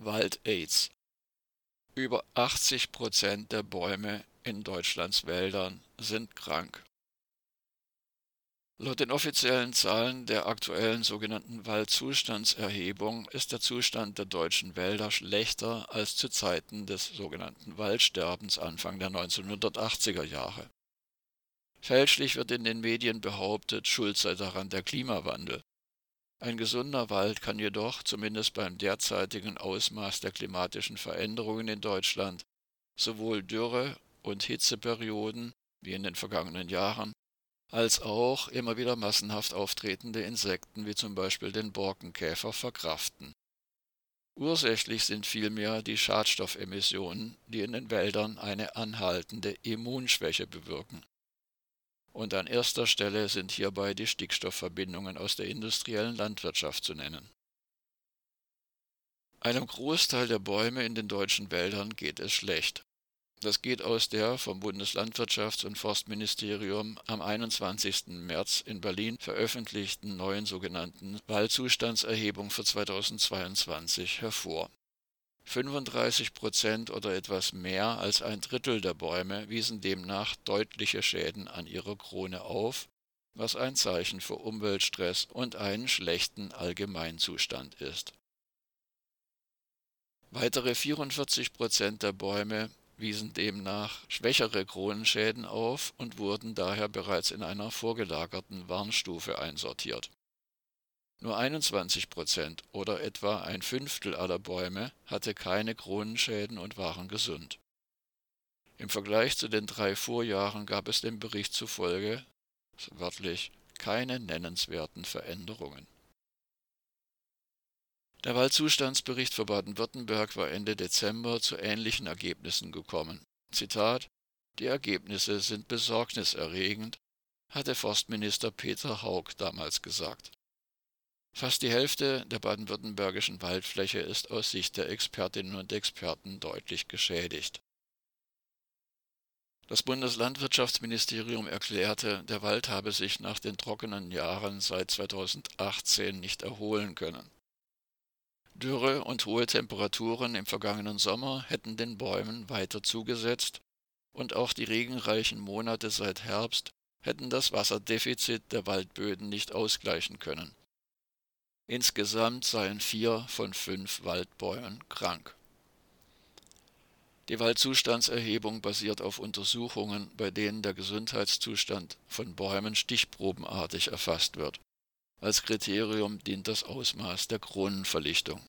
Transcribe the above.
Wald-Aids. Über 80 Prozent der Bäume in Deutschlands Wäldern sind krank. Laut den offiziellen Zahlen der aktuellen sogenannten Waldzustandserhebung ist der Zustand der deutschen Wälder schlechter als zu Zeiten des sogenannten Waldsterbens Anfang der 1980er Jahre. Fälschlich wird in den Medien behauptet, schuld sei daran der Klimawandel. Ein gesunder Wald kann jedoch, zumindest beim derzeitigen Ausmaß der klimatischen Veränderungen in Deutschland, sowohl Dürre und Hitzeperioden wie in den vergangenen Jahren, als auch immer wieder massenhaft auftretende Insekten wie zum Beispiel den Borkenkäfer verkraften. Ursächlich sind vielmehr die Schadstoffemissionen, die in den Wäldern eine anhaltende Immunschwäche bewirken und an erster Stelle sind hierbei die Stickstoffverbindungen aus der industriellen Landwirtschaft zu nennen. Einem Großteil der Bäume in den deutschen Wäldern geht es schlecht. Das geht aus der vom Bundeslandwirtschafts- und Forstministerium am 21. März in Berlin veröffentlichten neuen sogenannten Waldzustandserhebung für 2022 hervor 35 Prozent oder etwas mehr als ein Drittel der Bäume wiesen demnach deutliche Schäden an ihrer Krone auf, was ein Zeichen für Umweltstress und einen schlechten Allgemeinzustand ist. Weitere 44 Prozent der Bäume wiesen demnach schwächere Kronenschäden auf und wurden daher bereits in einer vorgelagerten Warnstufe einsortiert nur 21 Prozent oder etwa ein Fünftel aller Bäume hatte keine Kronenschäden und waren gesund. Im Vergleich zu den drei Vorjahren gab es dem Bericht zufolge wörtlich keine nennenswerten Veränderungen. Der Waldzustandsbericht für Baden-Württemberg war Ende Dezember zu ähnlichen Ergebnissen gekommen. Zitat Die Ergebnisse sind besorgniserregend, hatte Forstminister Peter Haug damals gesagt. Fast die Hälfte der baden-württembergischen Waldfläche ist aus Sicht der Expertinnen und Experten deutlich geschädigt. Das Bundeslandwirtschaftsministerium erklärte, der Wald habe sich nach den trockenen Jahren seit 2018 nicht erholen können. Dürre und hohe Temperaturen im vergangenen Sommer hätten den Bäumen weiter zugesetzt und auch die regenreichen Monate seit Herbst hätten das Wasserdefizit der Waldböden nicht ausgleichen können. Insgesamt seien vier von fünf Waldbäumen krank. Die Waldzustandserhebung basiert auf Untersuchungen, bei denen der Gesundheitszustand von Bäumen stichprobenartig erfasst wird. Als Kriterium dient das Ausmaß der Kronenverlichtung